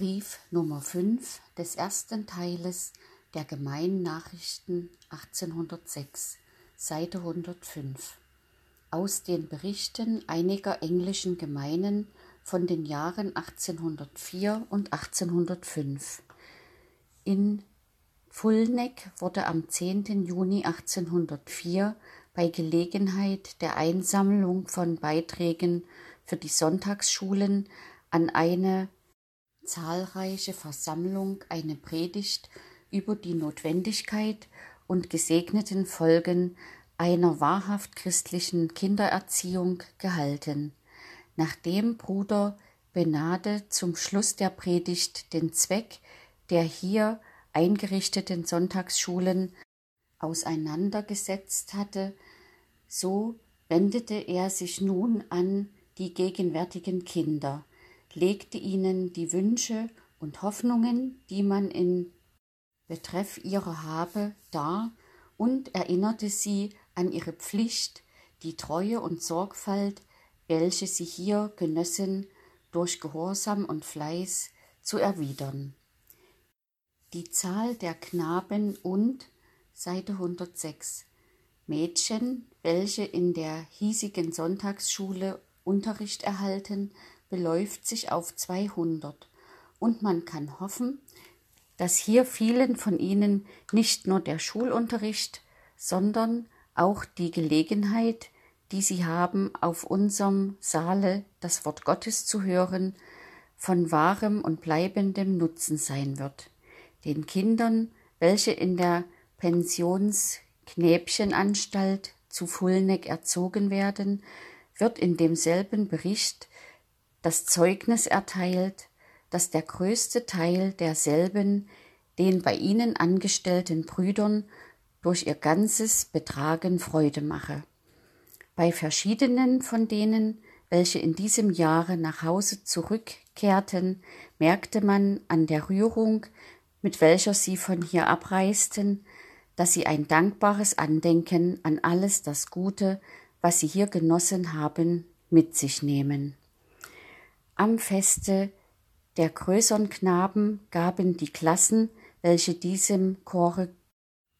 Brief Nummer 5 des ersten Teiles der Gemeinnachrichten 1806, Seite 105. Aus den Berichten einiger englischen Gemeinen von den Jahren 1804 und 1805. In Fulneck wurde am 10. Juni 1804 bei Gelegenheit der Einsammlung von Beiträgen für die Sonntagsschulen an eine zahlreiche Versammlung eine Predigt über die Notwendigkeit und gesegneten Folgen einer wahrhaft christlichen Kindererziehung gehalten. Nachdem Bruder Benade zum Schluss der Predigt den Zweck der hier eingerichteten Sonntagsschulen auseinandergesetzt hatte, so wendete er sich nun an die gegenwärtigen Kinder, legte ihnen die Wünsche und Hoffnungen, die man in Betreff ihrer habe, dar und erinnerte sie an ihre Pflicht, die Treue und Sorgfalt, welche sie hier genössen, durch Gehorsam und Fleiß zu erwidern. Die Zahl der Knaben und Seite 106 Mädchen, welche in der hiesigen Sonntagsschule Unterricht erhalten, beläuft sich auf 200 und man kann hoffen, dass hier vielen von ihnen nicht nur der Schulunterricht, sondern auch die Gelegenheit, die sie haben, auf unserem Saale das Wort Gottes zu hören, von wahrem und bleibendem Nutzen sein wird. Den Kindern, welche in der Pensionsknäbchenanstalt zu Fulneck erzogen werden, wird in demselben Bericht das Zeugnis erteilt, dass der größte Teil derselben den bei ihnen angestellten Brüdern durch ihr ganzes Betragen Freude mache. Bei verschiedenen von denen, welche in diesem Jahre nach Hause zurückkehrten, merkte man an der Rührung, mit welcher sie von hier abreisten, dass sie ein dankbares Andenken an alles das Gute, was sie hier genossen haben, mit sich nehmen. Am Feste der größeren Knaben gaben die Klassen, welche diesem Chore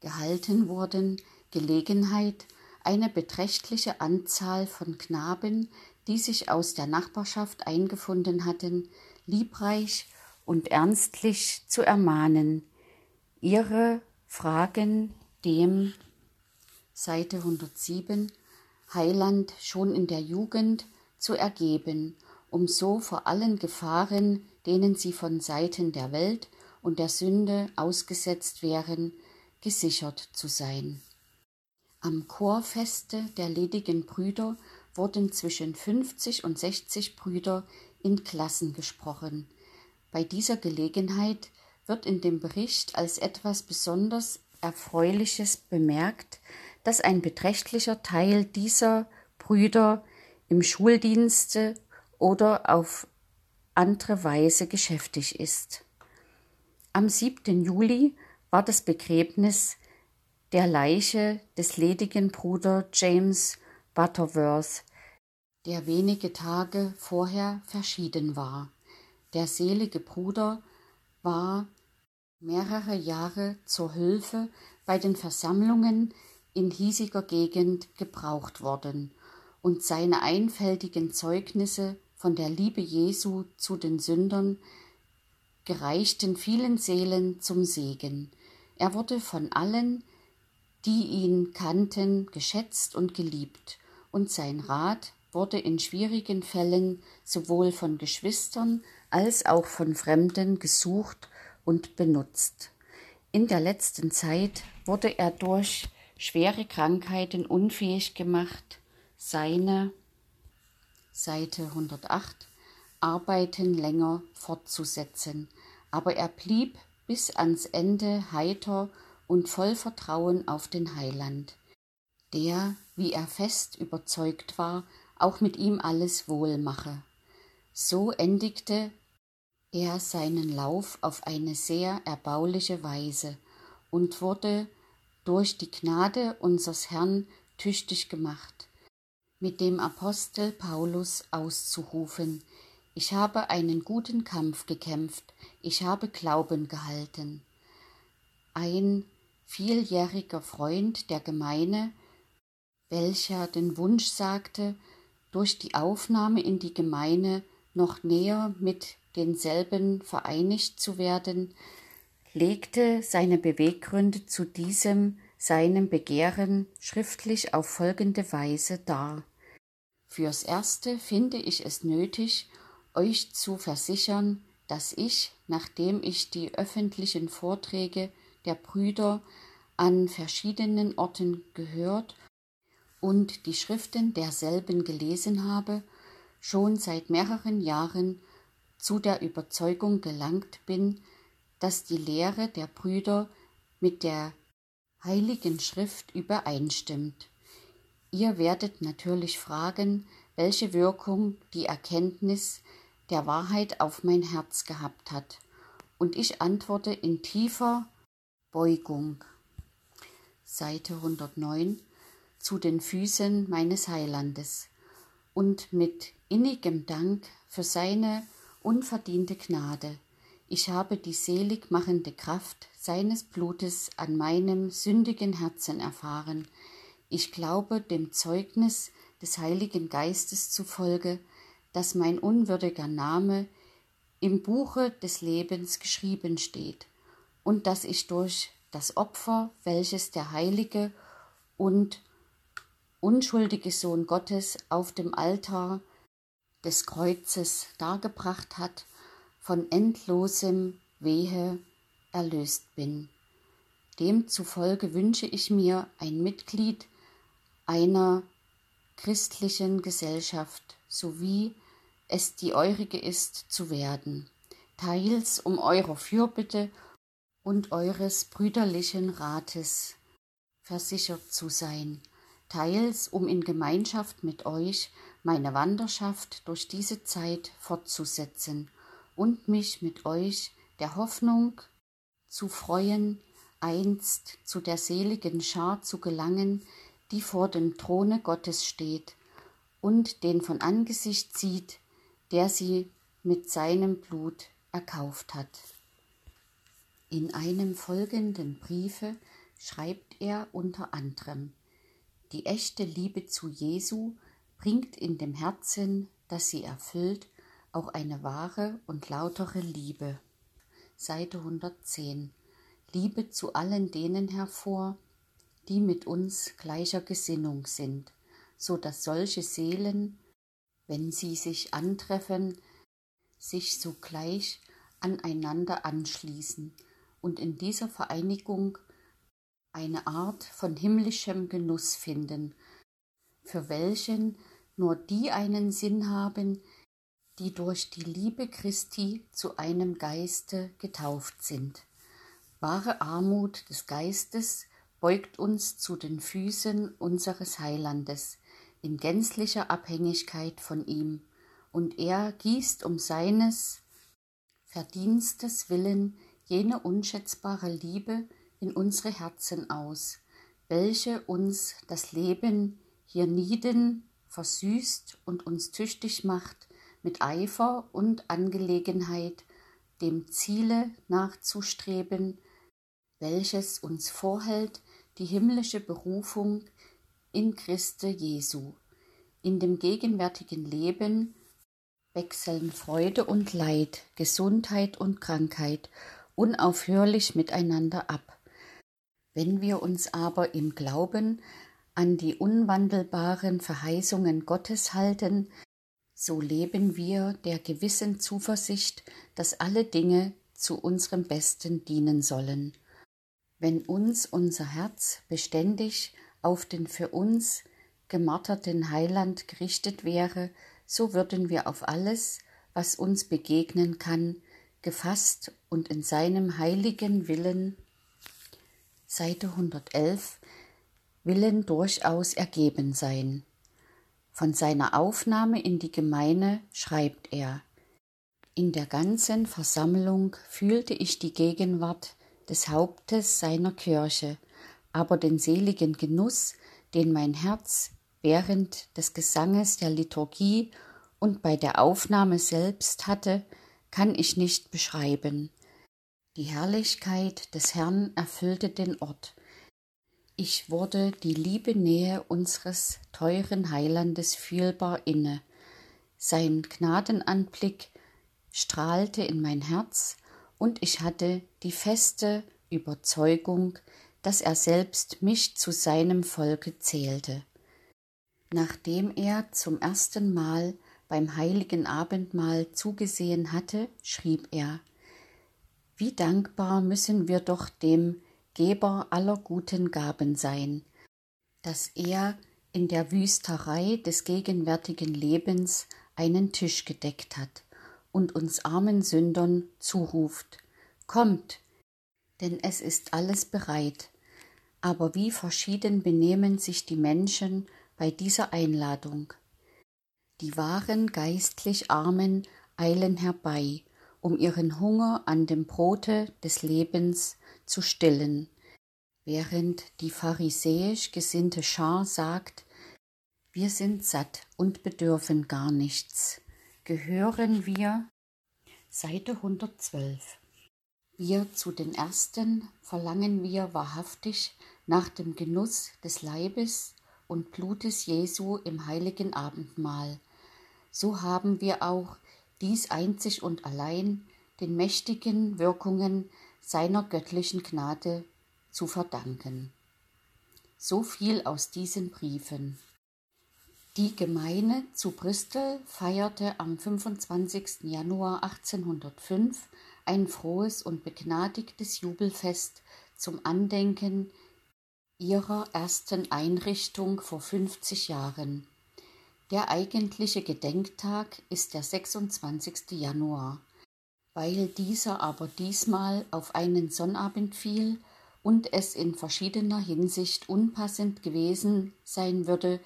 gehalten wurden, Gelegenheit, eine beträchtliche Anzahl von Knaben, die sich aus der Nachbarschaft eingefunden hatten, liebreich und ernstlich zu ermahnen, ihre Fragen dem Seite 107 Heiland schon in der Jugend zu ergeben um so vor allen Gefahren, denen sie von Seiten der Welt und der Sünde ausgesetzt wären, gesichert zu sein. Am Chorfeste der ledigen Brüder wurden zwischen 50 und 60 Brüder in Klassen gesprochen. Bei dieser Gelegenheit wird in dem Bericht als etwas besonders Erfreuliches bemerkt, dass ein beträchtlicher Teil dieser Brüder im Schuldienste oder auf andere Weise geschäftig ist. Am 7. Juli war das Begräbnis der Leiche des ledigen Bruder James Butterworth, der wenige Tage vorher verschieden war. Der selige Bruder war mehrere Jahre zur Hilfe bei den Versammlungen in hiesiger Gegend gebraucht worden, und seine einfältigen Zeugnisse von der Liebe Jesu zu den Sündern gereichten vielen Seelen zum Segen. Er wurde von allen, die ihn kannten, geschätzt und geliebt, und sein Rat wurde in schwierigen Fällen sowohl von Geschwistern als auch von Fremden gesucht und benutzt. In der letzten Zeit wurde er durch schwere Krankheiten unfähig gemacht, seine Seite 108, Arbeiten länger fortzusetzen, aber er blieb bis ans Ende heiter und voll Vertrauen auf den Heiland, der, wie er fest überzeugt war, auch mit ihm alles wohl mache. So endigte er seinen Lauf auf eine sehr erbauliche Weise und wurde durch die Gnade unsers Herrn tüchtig gemacht mit dem Apostel Paulus auszurufen, Ich habe einen guten Kampf gekämpft, ich habe Glauben gehalten. Ein vieljähriger Freund der Gemeine, welcher den Wunsch sagte, durch die Aufnahme in die Gemeine noch näher mit denselben vereinigt zu werden, legte seine Beweggründe zu diesem seinem Begehren schriftlich auf folgende Weise dar. Fürs Erste finde ich es nötig, euch zu versichern, dass ich, nachdem ich die öffentlichen Vorträge der Brüder an verschiedenen Orten gehört und die Schriften derselben gelesen habe, schon seit mehreren Jahren zu der Überzeugung gelangt bin, dass die Lehre der Brüder mit der Heiligen Schrift übereinstimmt. Ihr werdet natürlich fragen, welche Wirkung die Erkenntnis der Wahrheit auf mein Herz gehabt hat. Und ich antworte in tiefer Beugung. Seite 109 zu den Füßen meines Heilandes und mit innigem Dank für seine unverdiente Gnade. Ich habe die selig machende Kraft seines Blutes an meinem sündigen Herzen erfahren. Ich glaube dem Zeugnis des Heiligen Geistes zufolge, dass mein unwürdiger Name im Buche des Lebens geschrieben steht und dass ich durch das Opfer, welches der heilige und unschuldige Sohn Gottes auf dem Altar des Kreuzes dargebracht hat, von endlosem Wehe erlöst bin. Demzufolge wünsche ich mir ein Mitglied einer christlichen Gesellschaft, sowie es die eurige ist, zu werden, teils um eurer Fürbitte und eures brüderlichen Rates versichert zu sein, teils um in Gemeinschaft mit euch meine Wanderschaft durch diese Zeit fortzusetzen und mich mit euch der Hoffnung zu freuen, einst zu der seligen Schar zu gelangen, die vor dem Throne Gottes steht und den von Angesicht sieht, der sie mit seinem Blut erkauft hat. In einem folgenden Briefe schreibt er unter anderem Die echte Liebe zu Jesu bringt in dem Herzen, das sie erfüllt, auch eine wahre und lautere Liebe. Seite 110 Liebe zu allen denen hervor, die mit uns gleicher Gesinnung sind, so dass solche Seelen, wenn sie sich antreffen, sich sogleich aneinander anschließen und in dieser Vereinigung eine Art von himmlischem Genuss finden, für welchen nur die einen Sinn haben, die durch die Liebe Christi zu einem Geiste getauft sind. Wahre Armut des Geistes beugt uns zu den Füßen unseres Heilandes in gänzlicher Abhängigkeit von ihm, und er gießt um seines Verdienstes willen jene unschätzbare Liebe in unsere Herzen aus, welche uns das Leben hier nieden versüßt und uns tüchtig macht, mit Eifer und Angelegenheit dem Ziele nachzustreben, welches uns vorhält, die himmlische Berufung in Christe Jesu. In dem gegenwärtigen Leben wechseln Freude und Leid, Gesundheit und Krankheit unaufhörlich miteinander ab. Wenn wir uns aber im Glauben an die unwandelbaren Verheißungen Gottes halten, so leben wir der gewissen Zuversicht, dass alle Dinge zu unserem Besten dienen sollen. Wenn uns unser Herz beständig auf den für uns gemarterten Heiland gerichtet wäre, so würden wir auf alles, was uns begegnen kann, gefasst und in seinem heiligen Willen Seite 111 Willen durchaus ergeben sein. Von seiner Aufnahme in die Gemeine schreibt er In der ganzen Versammlung fühlte ich die Gegenwart des Hauptes seiner Kirche, aber den seligen Genuss, den mein Herz während des Gesanges der Liturgie und bei der Aufnahme selbst hatte, kann ich nicht beschreiben. Die Herrlichkeit des Herrn erfüllte den Ort. Ich wurde die liebe Nähe unseres teuren Heilandes fühlbar inne. Sein Gnadenanblick strahlte in mein Herz, und ich hatte die feste Überzeugung, dass er selbst mich zu seinem Volke zählte. Nachdem er zum ersten Mal beim heiligen Abendmahl zugesehen hatte, schrieb er Wie dankbar müssen wir doch dem Geber aller guten Gaben sein, dass er in der Wüsterei des gegenwärtigen Lebens einen Tisch gedeckt hat und uns armen Sündern zuruft Kommt, denn es ist alles bereit. Aber wie verschieden benehmen sich die Menschen bei dieser Einladung. Die wahren geistlich Armen eilen herbei, um ihren Hunger an dem Brote des Lebens zu stillen, während die pharisäisch gesinnte Schar sagt, wir sind satt und bedürfen gar nichts. Gehören wir Seite 112 wir zu den Ersten verlangen wir wahrhaftig nach dem Genuss des Leibes und Blutes Jesu im heiligen Abendmahl. So haben wir auch dies einzig und allein den mächtigen Wirkungen seiner göttlichen Gnade zu verdanken. So viel aus diesen Briefen. Die Gemeine zu Bristol feierte am 25. Januar 1805 ein frohes und begnadigtes Jubelfest zum Andenken ihrer ersten Einrichtung vor 50 Jahren. Der eigentliche Gedenktag ist der 26. Januar. Weil dieser aber diesmal auf einen Sonnabend fiel und es in verschiedener Hinsicht unpassend gewesen sein würde,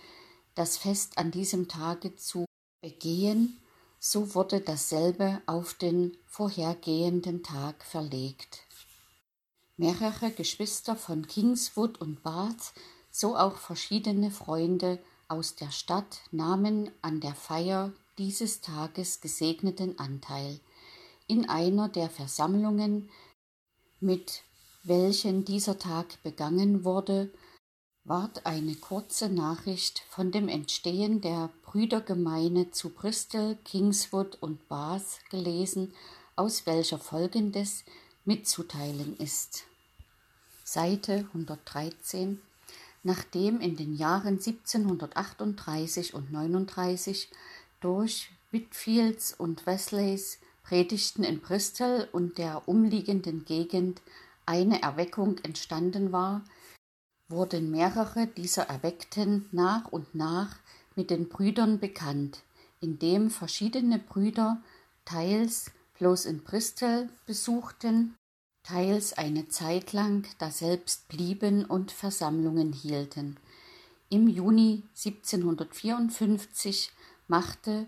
das Fest an diesem Tage zu begehen, so wurde dasselbe auf den vorhergehenden Tag verlegt. Mehrere Geschwister von Kingswood und Bath, so auch verschiedene Freunde aus der Stadt nahmen an der Feier dieses Tages gesegneten Anteil. In einer der Versammlungen, mit welchen dieser Tag begangen wurde, ward eine kurze Nachricht von dem Entstehen der Brüdergemeine zu Bristol, Kingswood und Bath gelesen, aus welcher Folgendes mitzuteilen ist. Seite 113 Nachdem in den Jahren 1738 und 39 durch Whitfields und Wesleys Predigten in Bristol und der umliegenden Gegend eine Erweckung entstanden war, wurden mehrere dieser Erweckten nach und nach mit den Brüdern bekannt, indem verschiedene Brüder teils bloß in Bristol besuchten, teils eine Zeit lang daselbst blieben und Versammlungen hielten. Im Juni 1754 machte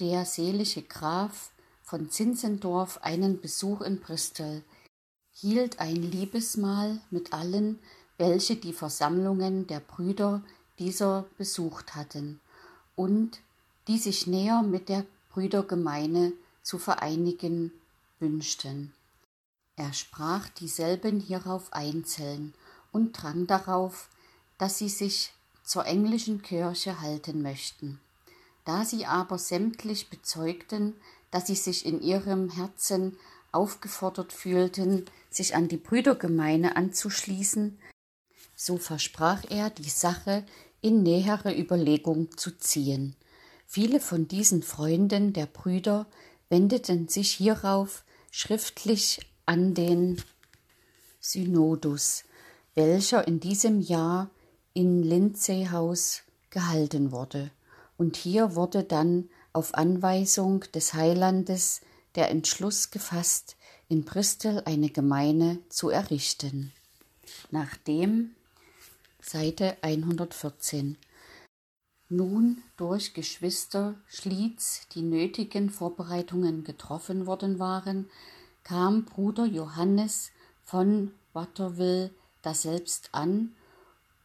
der selige Graf von Zinzendorf einen Besuch in Bristol, hielt ein Liebesmahl mit allen, welche die Versammlungen der Brüder dieser besucht hatten und die sich näher mit der Brüdergemeine zu vereinigen wünschten. Er sprach dieselben hierauf einzeln und drang darauf, dass sie sich zur englischen Kirche halten möchten. Da sie aber sämtlich bezeugten, dass sie sich in ihrem Herzen aufgefordert fühlten, sich an die Brüdergemeine anzuschließen, so versprach er, die Sache in nähere Überlegung zu ziehen. Viele von diesen Freunden der Brüder wendeten sich hierauf schriftlich an den Synodus, welcher in diesem Jahr in Lindsey House gehalten wurde. Und hier wurde dann auf Anweisung des Heilandes der Entschluss gefasst, in Bristol eine Gemeine zu errichten. Nachdem Seite 114. Nun durch Geschwister Schlietz die nötigen Vorbereitungen getroffen worden waren, kam Bruder Johannes von Waterville daselbst an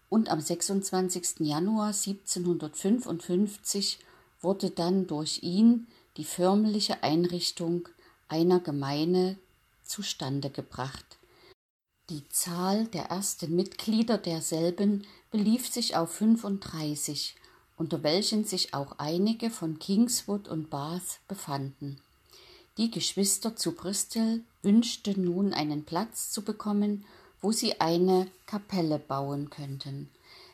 und am 26. Januar 1755 wurde dann durch ihn die förmliche Einrichtung einer Gemeine zustande gebracht. Die Zahl der ersten Mitglieder derselben belief sich auf 35, unter welchen sich auch einige von Kingswood und Bath befanden. Die Geschwister zu Bristol wünschten nun einen Platz zu bekommen, wo sie eine Kapelle bauen könnten.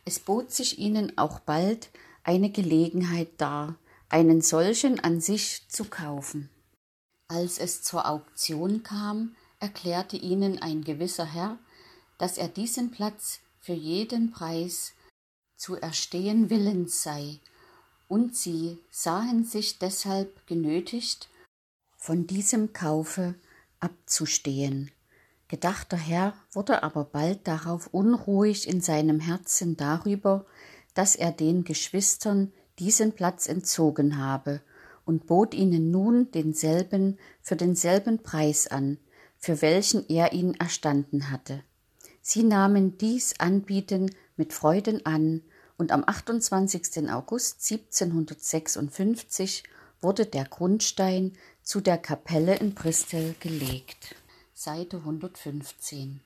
Es bot sich ihnen auch bald eine Gelegenheit dar, einen solchen an sich zu kaufen. Als es zur Auktion kam, erklärte ihnen ein gewisser Herr, dass er diesen Platz für jeden Preis zu erstehen willens sei, und sie sahen sich deshalb genötigt, von diesem Kaufe abzustehen. Gedachter Herr wurde aber bald darauf unruhig in seinem Herzen darüber, dass er den Geschwistern diesen Platz entzogen habe und bot ihnen nun denselben für denselben Preis an, für welchen er ihn erstanden hatte. Sie nahmen dies Anbieten mit Freuden an, und am 28. August 1756 wurde der Grundstein zu der Kapelle in Bristol gelegt. Seite 115.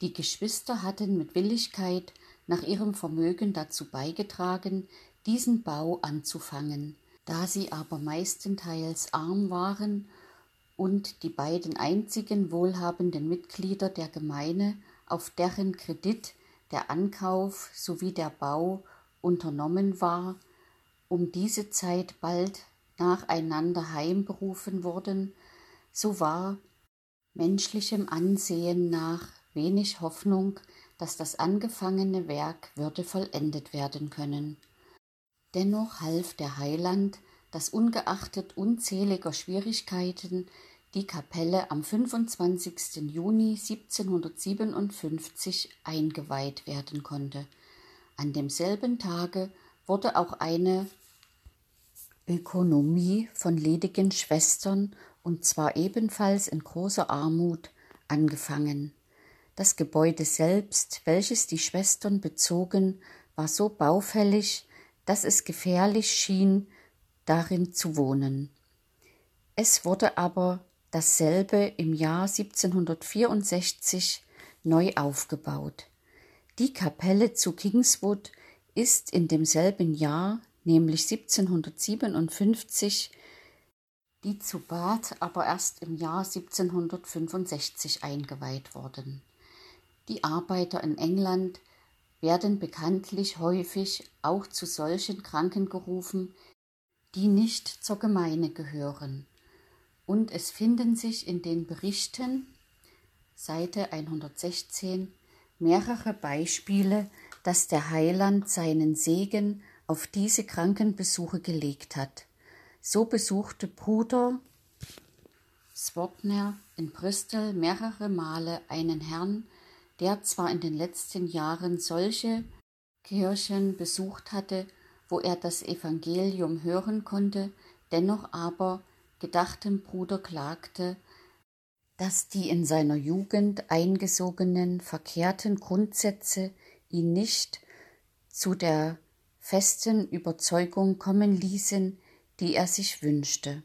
Die Geschwister hatten mit Willigkeit nach ihrem Vermögen dazu beigetragen, diesen Bau anzufangen. Da sie aber meistenteils arm waren und die beiden einzigen wohlhabenden Mitglieder der Gemeine, auf deren Kredit der Ankauf sowie der Bau unternommen war, um diese Zeit bald nacheinander heimberufen wurden, so war menschlichem Ansehen nach wenig Hoffnung, dass das angefangene Werk würde vollendet werden können. Dennoch half der Heiland, dass ungeachtet unzähliger Schwierigkeiten die Kapelle am 25. Juni 1757 eingeweiht werden konnte. An demselben Tage wurde auch eine Ökonomie von ledigen Schwestern, und zwar ebenfalls in großer Armut, angefangen. Das Gebäude selbst, welches die Schwestern bezogen, war so baufällig, dass es gefährlich schien, darin zu wohnen. Es wurde aber dasselbe im Jahr 1764 neu aufgebaut. Die Kapelle zu Kingswood ist in demselben Jahr, nämlich 1757, die zu Bath aber erst im Jahr 1765 eingeweiht worden. Die Arbeiter in England werden bekanntlich häufig auch zu solchen Kranken gerufen, die nicht zur Gemeine gehören. Und es finden sich in den Berichten, Seite 116, mehrere Beispiele, dass der Heiland seinen Segen auf diese Krankenbesuche gelegt hat. So besuchte Bruder Swapner in Bristol mehrere Male einen Herrn, der zwar in den letzten Jahren solche Kirchen besucht hatte, wo er das Evangelium hören konnte, dennoch aber gedachtem Bruder klagte, dass die in seiner Jugend eingesogenen verkehrten Grundsätze ihn nicht zu der festen Überzeugung kommen ließen, die er sich wünschte.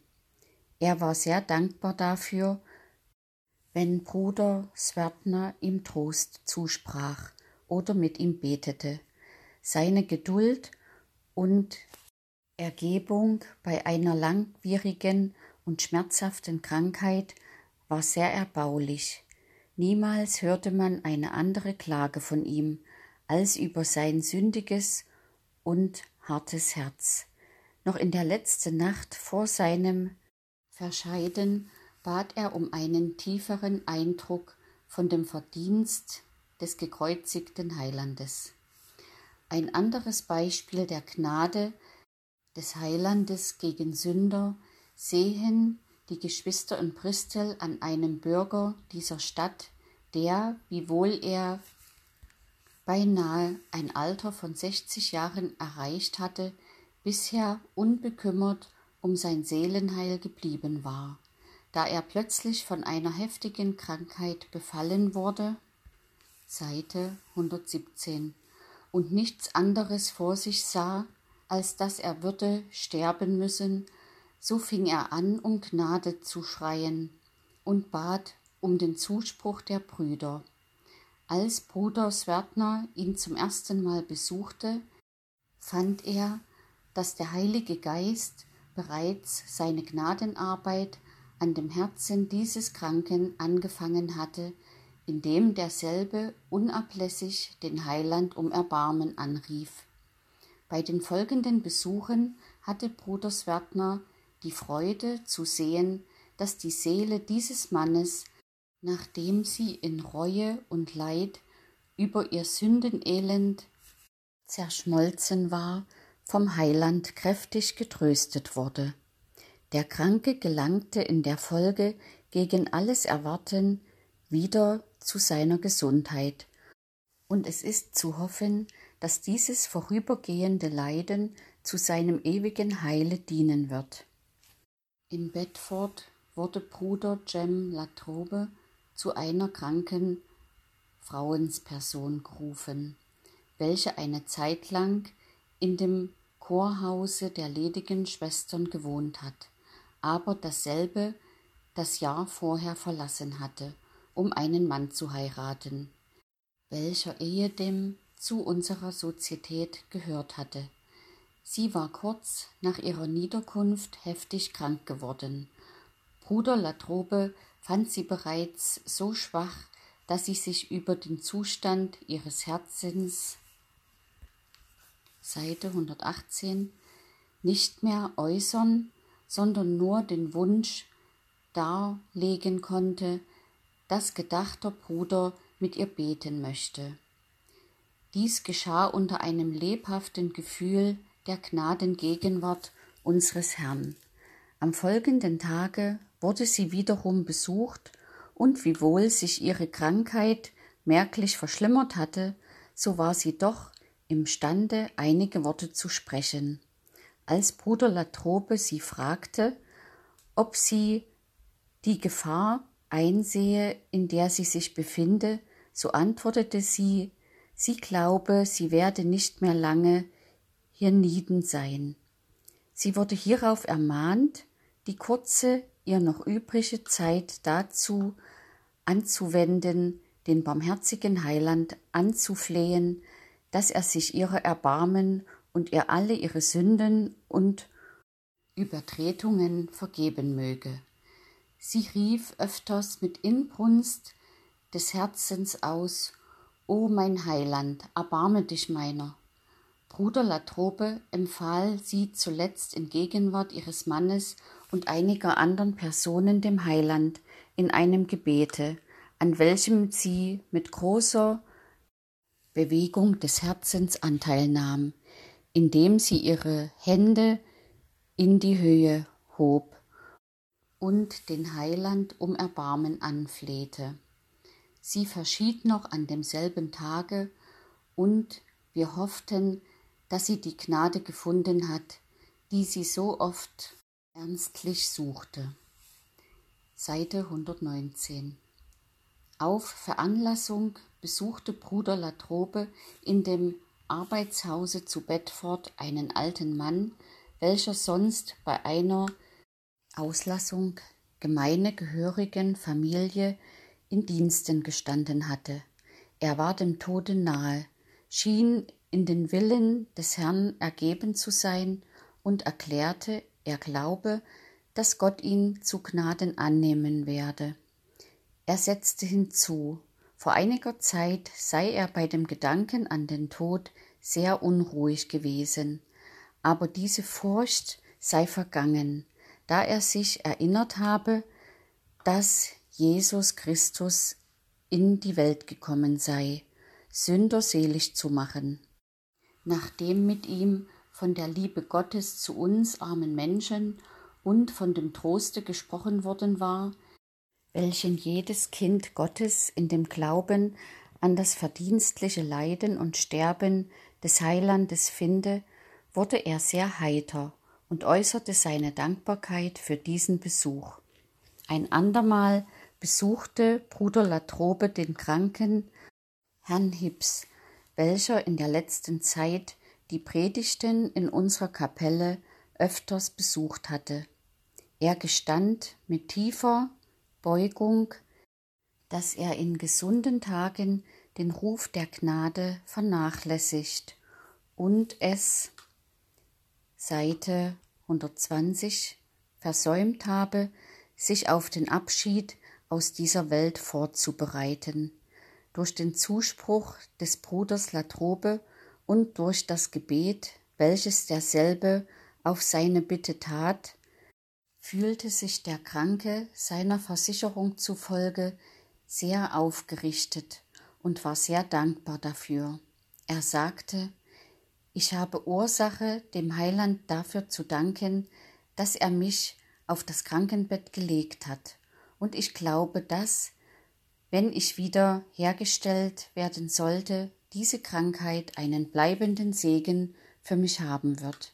Er war sehr dankbar dafür, wenn Bruder Swertner ihm Trost zusprach oder mit ihm betete. Seine Geduld und Ergebung bei einer langwierigen und schmerzhaften Krankheit war sehr erbaulich. Niemals hörte man eine andere Klage von ihm als über sein sündiges und hartes Herz. Noch in der letzten Nacht vor seinem Verscheiden bat er um einen tieferen Eindruck von dem Verdienst des gekreuzigten Heilandes. Ein anderes Beispiel der Gnade des Heilandes gegen Sünder sehen die Geschwister in Bristol an einem Bürger dieser Stadt, der, wiewohl er beinahe ein Alter von sechzig Jahren erreicht hatte, bisher unbekümmert um sein Seelenheil geblieben war. Da er plötzlich von einer heftigen Krankheit befallen wurde, Seite 117, und nichts anderes vor sich sah als dass er würde sterben müssen, so fing er an, um Gnade zu schreien und bat um den Zuspruch der Brüder. Als Bruder Swertner ihn zum ersten Mal besuchte, fand er, dass der Heilige Geist bereits seine Gnadenarbeit an dem Herzen dieses Kranken angefangen hatte, indem derselbe unablässig den Heiland um Erbarmen anrief. Bei den folgenden Besuchen hatte Bruder Swertner die Freude zu sehen, dass die Seele dieses Mannes, nachdem sie in Reue und Leid über ihr Sündenelend zerschmolzen war, vom Heiland kräftig getröstet wurde. Der Kranke gelangte in der Folge gegen alles Erwarten wieder zu seiner Gesundheit, und es ist zu hoffen, dass dieses vorübergehende Leiden zu seinem ewigen Heile dienen wird. In Bedford wurde Bruder Jem Latrobe zu einer kranken Frauensperson gerufen, welche eine Zeit lang in dem Chorhause der ledigen Schwestern gewohnt hat, aber dasselbe das Jahr vorher verlassen hatte, um einen Mann zu heiraten, welcher ehedem zu unserer Sozietät gehört hatte. Sie war kurz nach ihrer Niederkunft heftig krank geworden. Bruder Latrobe fand sie bereits so schwach, dass sie sich über den Zustand ihres Herzens Seite 118 nicht mehr äußern, sondern nur den Wunsch darlegen konnte, dass gedachter Bruder mit ihr beten möchte. Dies geschah unter einem lebhaften Gefühl der Gnadengegenwart unseres Herrn. Am folgenden Tage wurde sie wiederum besucht, und wiewohl sich ihre Krankheit merklich verschlimmert hatte, so war sie doch imstande, einige Worte zu sprechen. Als Bruder Latrobe sie fragte, ob sie die Gefahr einsehe, in der sie sich befinde, so antwortete sie, sie glaube, sie werde nicht mehr lange hienieden sein. Sie wurde hierauf ermahnt, die kurze, ihr noch übrige Zeit dazu anzuwenden, den barmherzigen Heiland anzuflehen, dass er sich ihrer erbarmen und ihr alle ihre Sünden und Übertretungen vergeben möge. Sie rief öfters mit Inbrunst des Herzens aus, O mein Heiland, erbarme dich meiner. Bruder Latrobe empfahl sie zuletzt in Gegenwart ihres Mannes und einiger anderen Personen dem Heiland in einem Gebete, an welchem sie mit großer Bewegung des Herzens Anteil nahm, indem sie ihre Hände in die Höhe hob und den Heiland um Erbarmen anflehte. Sie verschied noch an demselben Tage, und wir hofften, dass sie die Gnade gefunden hat, die sie so oft ernstlich suchte. Seite 119 Auf Veranlassung besuchte Bruder Latrobe in dem Arbeitshause zu Bedford einen alten Mann, welcher sonst bei einer Auslassung gemeine gehörigen Familie in Diensten gestanden hatte. Er war dem Tode nahe, schien in den Willen des Herrn ergeben zu sein und erklärte, er glaube, dass Gott ihn zu Gnaden annehmen werde. Er setzte hinzu, vor einiger Zeit sei er bei dem Gedanken an den Tod sehr unruhig gewesen, aber diese Furcht sei vergangen, da er sich erinnert habe, dass Jesus Christus in die Welt gekommen sei, Sünder selig zu machen. Nachdem mit ihm von der Liebe Gottes zu uns armen Menschen und von dem Troste gesprochen worden war, welchen jedes Kind Gottes in dem Glauben an das verdienstliche Leiden und Sterben des Heilandes finde, wurde er sehr heiter und äußerte seine Dankbarkeit für diesen Besuch. Ein andermal besuchte Bruder Latrobe den kranken Herrn Hips, welcher in der letzten Zeit die Predigten in unserer Kapelle öfters besucht hatte. Er gestand mit tiefer Beugung, dass er in gesunden Tagen den Ruf der Gnade vernachlässigt und es Seite 120 versäumt habe, sich auf den Abschied aus dieser Welt vorzubereiten. Durch den Zuspruch des Bruders Latrobe und durch das Gebet, welches derselbe auf seine Bitte tat, fühlte sich der Kranke seiner Versicherung zufolge sehr aufgerichtet und war sehr dankbar dafür. Er sagte, ich habe Ursache, dem Heiland dafür zu danken, dass er mich auf das Krankenbett gelegt hat, und ich glaube, dass, wenn ich wieder hergestellt werden sollte, diese Krankheit einen bleibenden Segen für mich haben wird.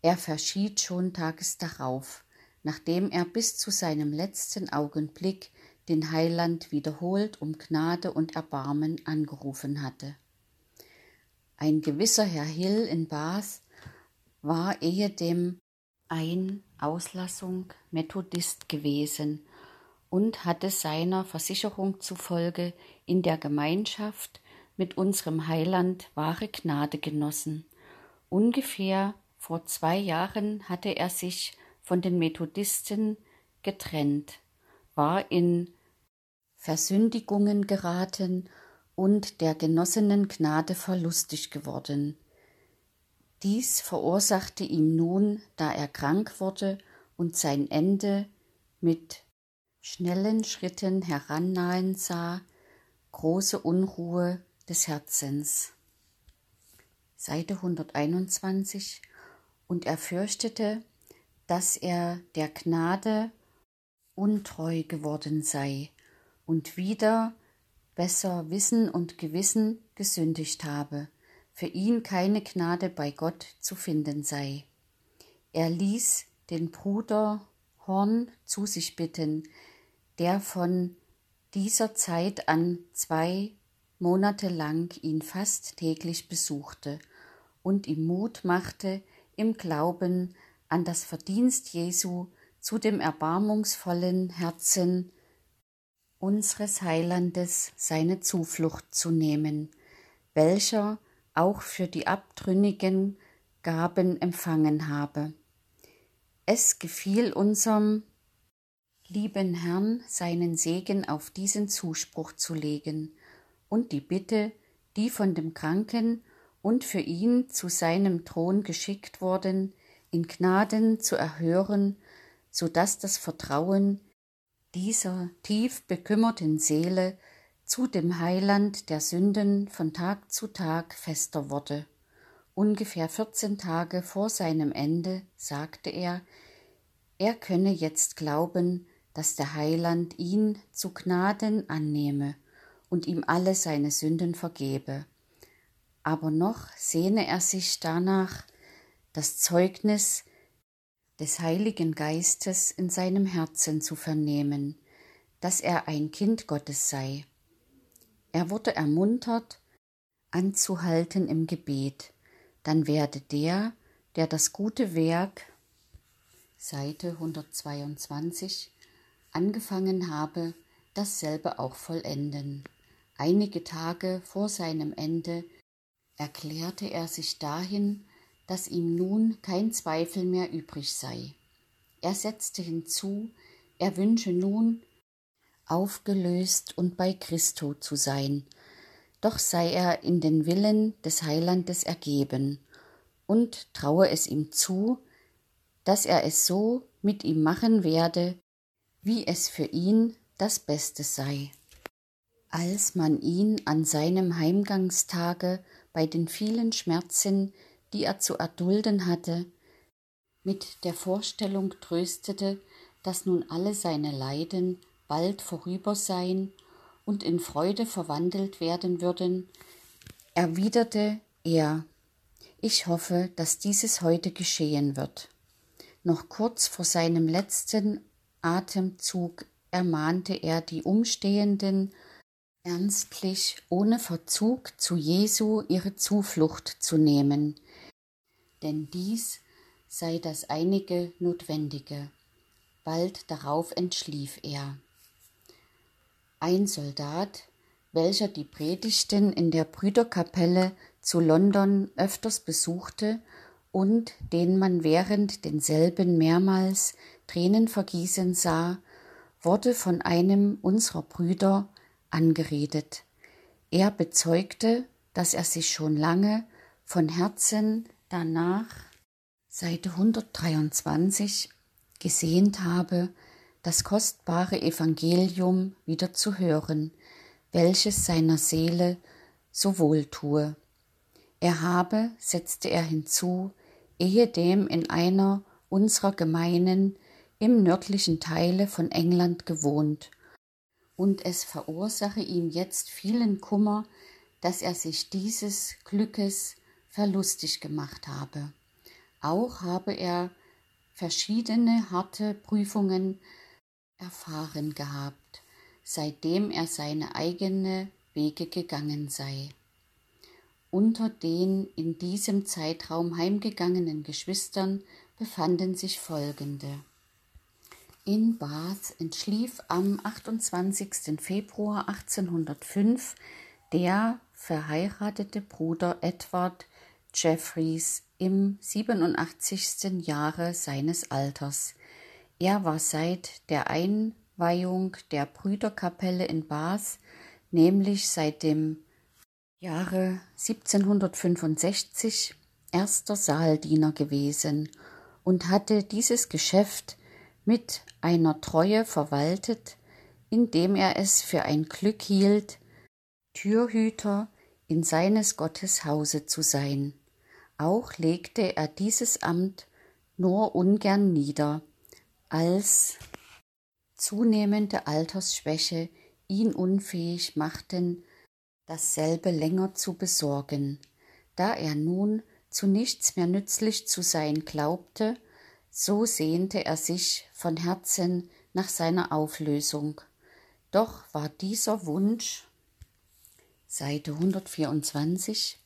Er verschied schon tages darauf, nachdem er bis zu seinem letzten Augenblick den Heiland wiederholt um Gnade und Erbarmen angerufen hatte. Ein gewisser Herr Hill in Bath war ehedem ein Auslassung Methodist gewesen und hatte seiner Versicherung zufolge in der Gemeinschaft mit unserem Heiland wahre Gnade genossen. Ungefähr vor zwei Jahren hatte er sich von den Methodisten getrennt, war in Versündigungen geraten und der genossenen Gnade verlustig geworden. Dies verursachte ihm nun, da er krank wurde und sein Ende mit schnellen Schritten herannahen sah, große Unruhe des Herzens. Seite 121 und er fürchtete, dass er der Gnade untreu geworden sei und wieder besser Wissen und Gewissen gesündigt habe, für ihn keine Gnade bei Gott zu finden sei. Er ließ den Bruder Horn zu sich bitten, der von dieser Zeit an zwei Monate lang ihn fast täglich besuchte und ihm Mut machte, im Glauben an das Verdienst Jesu zu dem erbarmungsvollen Herzen unseres Heilandes seine Zuflucht zu nehmen, welcher auch für die Abtrünnigen Gaben empfangen habe. Es gefiel unserem lieben Herrn seinen Segen auf diesen Zuspruch zu legen und die Bitte, die von dem Kranken und für ihn zu seinem Thron geschickt worden, in Gnaden zu erhören, so dass das Vertrauen dieser tief bekümmerten Seele zu dem Heiland der Sünden von Tag zu Tag fester wurde. Ungefähr vierzehn Tage vor seinem Ende sagte er, er könne jetzt glauben, dass der Heiland ihn zu Gnaden annehme und ihm alle seine Sünden vergebe. Aber noch sehne er sich danach, das Zeugnis des Heiligen Geistes in seinem Herzen zu vernehmen, dass er ein Kind Gottes sei. Er wurde ermuntert, anzuhalten im Gebet, dann werde der, der das gute Werk Seite 122 angefangen habe, dasselbe auch vollenden. Einige Tage vor seinem Ende erklärte er sich dahin, dass ihm nun kein Zweifel mehr übrig sei. Er setzte hinzu, er wünsche nun, aufgelöst und bei Christo zu sein, doch sei er in den Willen des Heilandes ergeben und traue es ihm zu, dass er es so mit ihm machen werde, wie es für ihn das Beste sei. Als man ihn an seinem Heimgangstage bei den vielen Schmerzen, die er zu erdulden hatte, mit der Vorstellung tröstete, dass nun alle seine Leiden bald vorüber seien und in Freude verwandelt werden würden, erwiderte er Ich hoffe, dass dieses heute geschehen wird. Noch kurz vor seinem letzten Atemzug ermahnte er die Umstehenden, ernstlich ohne Verzug zu Jesu ihre Zuflucht zu nehmen, denn dies sei das einige Notwendige. Bald darauf entschlief er. Ein Soldat, welcher die Predigten in der Brüderkapelle zu London öfters besuchte und den man während denselben mehrmals Tränen vergießen sah, wurde von einem unserer Brüder angeredet. Er bezeugte, dass er sich schon lange von Herzen danach, Seite 123, gesehnt habe, das kostbare Evangelium wieder zu hören, welches seiner Seele so wohl tue. Er habe, setzte er hinzu, ehedem in einer unserer Gemeinen im nördlichen Teile von England gewohnt, und es verursache ihm jetzt vielen Kummer, dass er sich dieses Glückes verlustig gemacht habe. Auch habe er verschiedene harte Prüfungen erfahren gehabt, seitdem er seine eigene Wege gegangen sei. Unter den in diesem Zeitraum heimgegangenen Geschwistern befanden sich folgende. In Bath entschlief am 28. Februar 1805 der verheiratete Bruder Edward Jeffreys im 87. Jahre seines Alters. Er war seit der Einweihung der Brüderkapelle in Bath, nämlich seit dem Jahre 1765, erster Saaldiener gewesen und hatte dieses Geschäft mit einer Treue verwaltet, indem er es für ein Glück hielt, Türhüter in seines Gottes Hause zu sein. Auch legte er dieses Amt nur ungern nieder, als zunehmende Altersschwäche ihn unfähig machten, dasselbe länger zu besorgen. Da er nun zu nichts mehr nützlich zu sein glaubte, so sehnte er sich von Herzen nach seiner Auflösung. Doch war dieser Wunsch Seite 124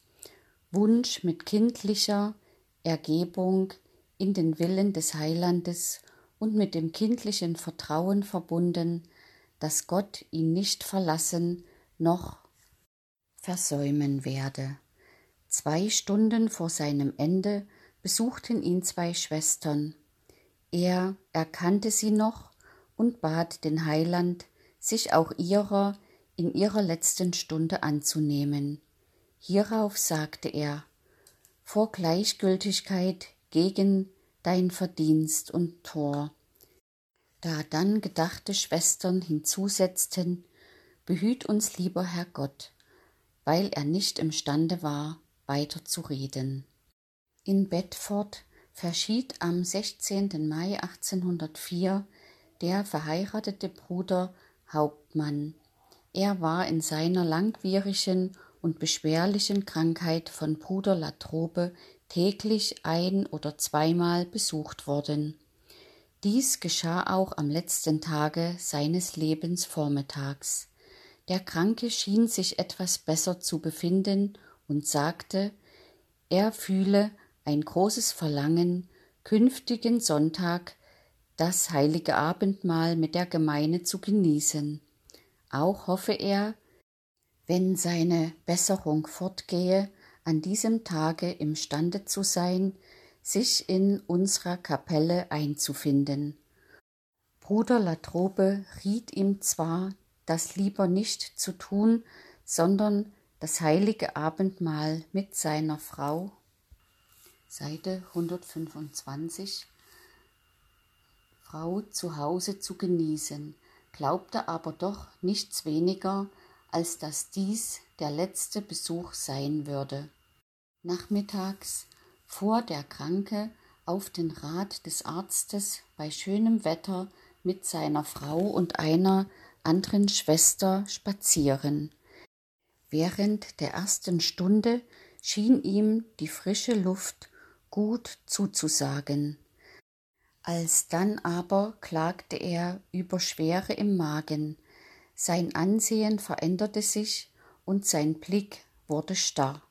Wunsch mit kindlicher Ergebung in den Willen des Heilandes und mit dem kindlichen Vertrauen verbunden, dass Gott ihn nicht verlassen noch versäumen werde. Zwei Stunden vor seinem Ende besuchten ihn zwei Schwestern. Er erkannte sie noch und bat den Heiland, sich auch ihrer in ihrer letzten Stunde anzunehmen. Hierauf sagte er Vor Gleichgültigkeit gegen dein Verdienst und Tor. Da dann gedachte Schwestern hinzusetzten Behüt uns lieber Herr Gott, weil er nicht imstande war, weiter zu reden. In Bedford verschied am 16. Mai 1804 der verheiratete Bruder Hauptmann. Er war in seiner langwierigen und beschwerlichen Krankheit von Bruder Latrobe täglich ein oder zweimal besucht worden. Dies geschah auch am letzten Tage seines Lebens vormittags. Der Kranke schien sich etwas besser zu befinden und sagte, er fühle ein großes Verlangen, künftigen Sonntag das heilige Abendmahl mit der Gemeine zu genießen. Auch hoffe er, wenn seine Besserung fortgehe, an diesem Tage imstande zu sein, sich in unserer Kapelle einzufinden. Bruder Latrobe riet ihm zwar, das lieber nicht zu tun, sondern das heilige Abendmahl mit seiner Frau Seite 125 Frau zu Hause zu genießen, glaubte aber doch nichts weniger, als dass dies der letzte Besuch sein würde. Nachmittags fuhr der Kranke auf den Rat des Arztes bei schönem Wetter mit seiner Frau und einer anderen Schwester spazieren. Während der ersten Stunde schien ihm die frische Luft gut zuzusagen. Alsdann aber klagte er über Schwere im Magen, sein Ansehen veränderte sich und sein Blick wurde starr.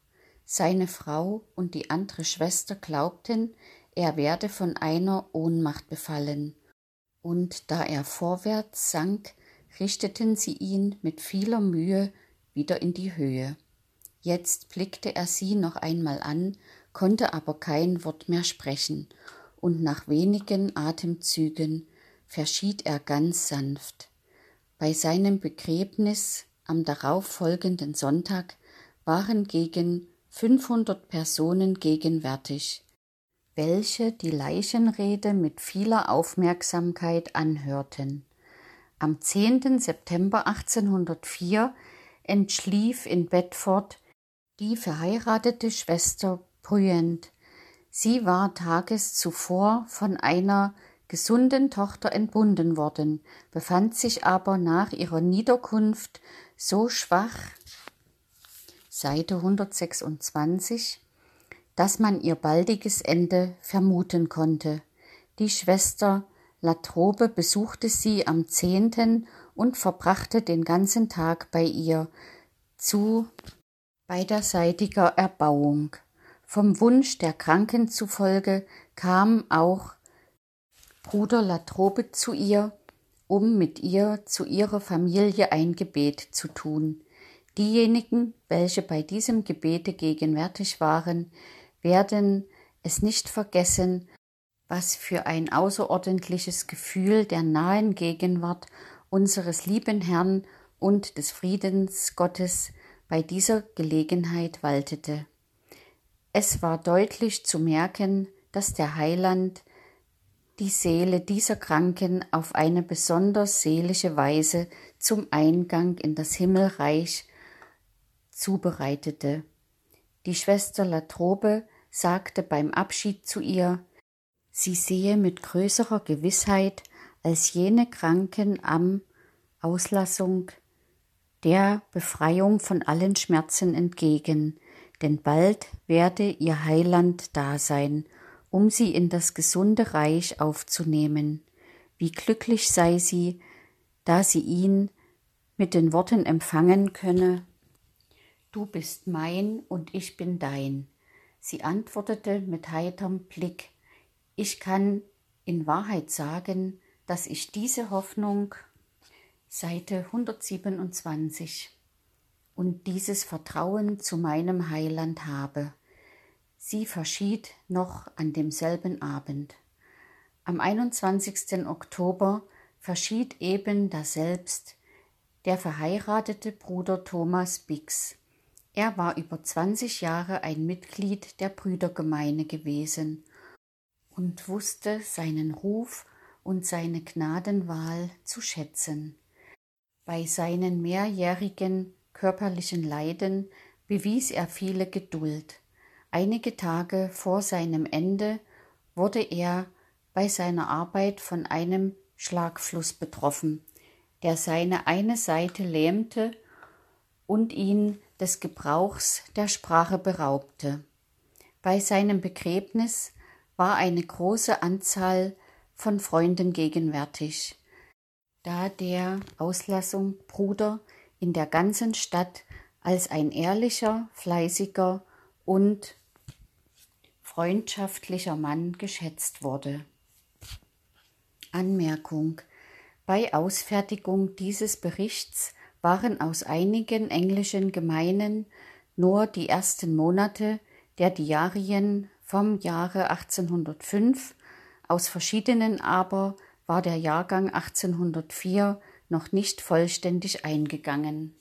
Seine Frau und die andere Schwester glaubten, er werde von einer Ohnmacht befallen, und da er vorwärts sank, richteten sie ihn mit vieler Mühe wieder in die Höhe. Jetzt blickte er sie noch einmal an, konnte aber kein Wort mehr sprechen, und nach wenigen Atemzügen verschied er ganz sanft. Bei seinem Begräbnis am darauffolgenden Sonntag waren gegen 500 Personen gegenwärtig, welche die Leichenrede mit vieler Aufmerksamkeit anhörten. Am 10. September 1804 entschlief in Bedford die verheiratete Schwester Bruyant. Sie war tages zuvor von einer gesunden Tochter entbunden worden, befand sich aber nach ihrer Niederkunft so schwach, Seite 126, dass man ihr baldiges Ende vermuten konnte. Die Schwester Latrobe besuchte sie am zehnten und verbrachte den ganzen Tag bei ihr zu beiderseitiger Erbauung. Vom Wunsch der Kranken zufolge kam auch Bruder Latrobe zu ihr, um mit ihr zu ihrer Familie ein Gebet zu tun. Diejenigen, welche bei diesem Gebete gegenwärtig waren, werden es nicht vergessen, was für ein außerordentliches Gefühl der nahen Gegenwart unseres lieben Herrn und des Friedens Gottes bei dieser Gelegenheit waltete. Es war deutlich zu merken, dass der Heiland die Seele dieser Kranken auf eine besonders seelische Weise zum Eingang in das Himmelreich zubereitete. Die Schwester Latrobe sagte beim Abschied zu ihr, sie sehe mit größerer Gewissheit als jene Kranken am Auslassung der Befreiung von allen Schmerzen entgegen, denn bald werde ihr Heiland da sein, um sie in das gesunde Reich aufzunehmen. Wie glücklich sei sie, da sie ihn mit den Worten empfangen könne Du bist mein und ich bin dein. Sie antwortete mit heiterem Blick Ich kann in Wahrheit sagen, dass ich diese Hoffnung Seite 127 und dieses Vertrauen zu meinem Heiland habe. Sie verschied noch an demselben Abend. Am 21. Oktober verschied eben daselbst der verheiratete Bruder Thomas Bix. Er war über 20 Jahre ein Mitglied der Brüdergemeine gewesen und wusste seinen Ruf und seine Gnadenwahl zu schätzen. Bei seinen mehrjährigen körperlichen Leiden bewies er viele Geduld. Einige Tage vor seinem Ende wurde er bei seiner Arbeit von einem Schlagfluss betroffen, der seine eine Seite lähmte und ihn des Gebrauchs der Sprache beraubte. Bei seinem Begräbnis war eine große Anzahl von Freunden gegenwärtig da der Auslassung Bruder in der ganzen Stadt als ein ehrlicher, fleißiger und freundschaftlicher Mann geschätzt wurde. Anmerkung Bei Ausfertigung dieses Berichts waren aus einigen englischen Gemeinen nur die ersten Monate der Diarien vom Jahre 1805, aus verschiedenen aber war der Jahrgang 1804 noch nicht vollständig eingegangen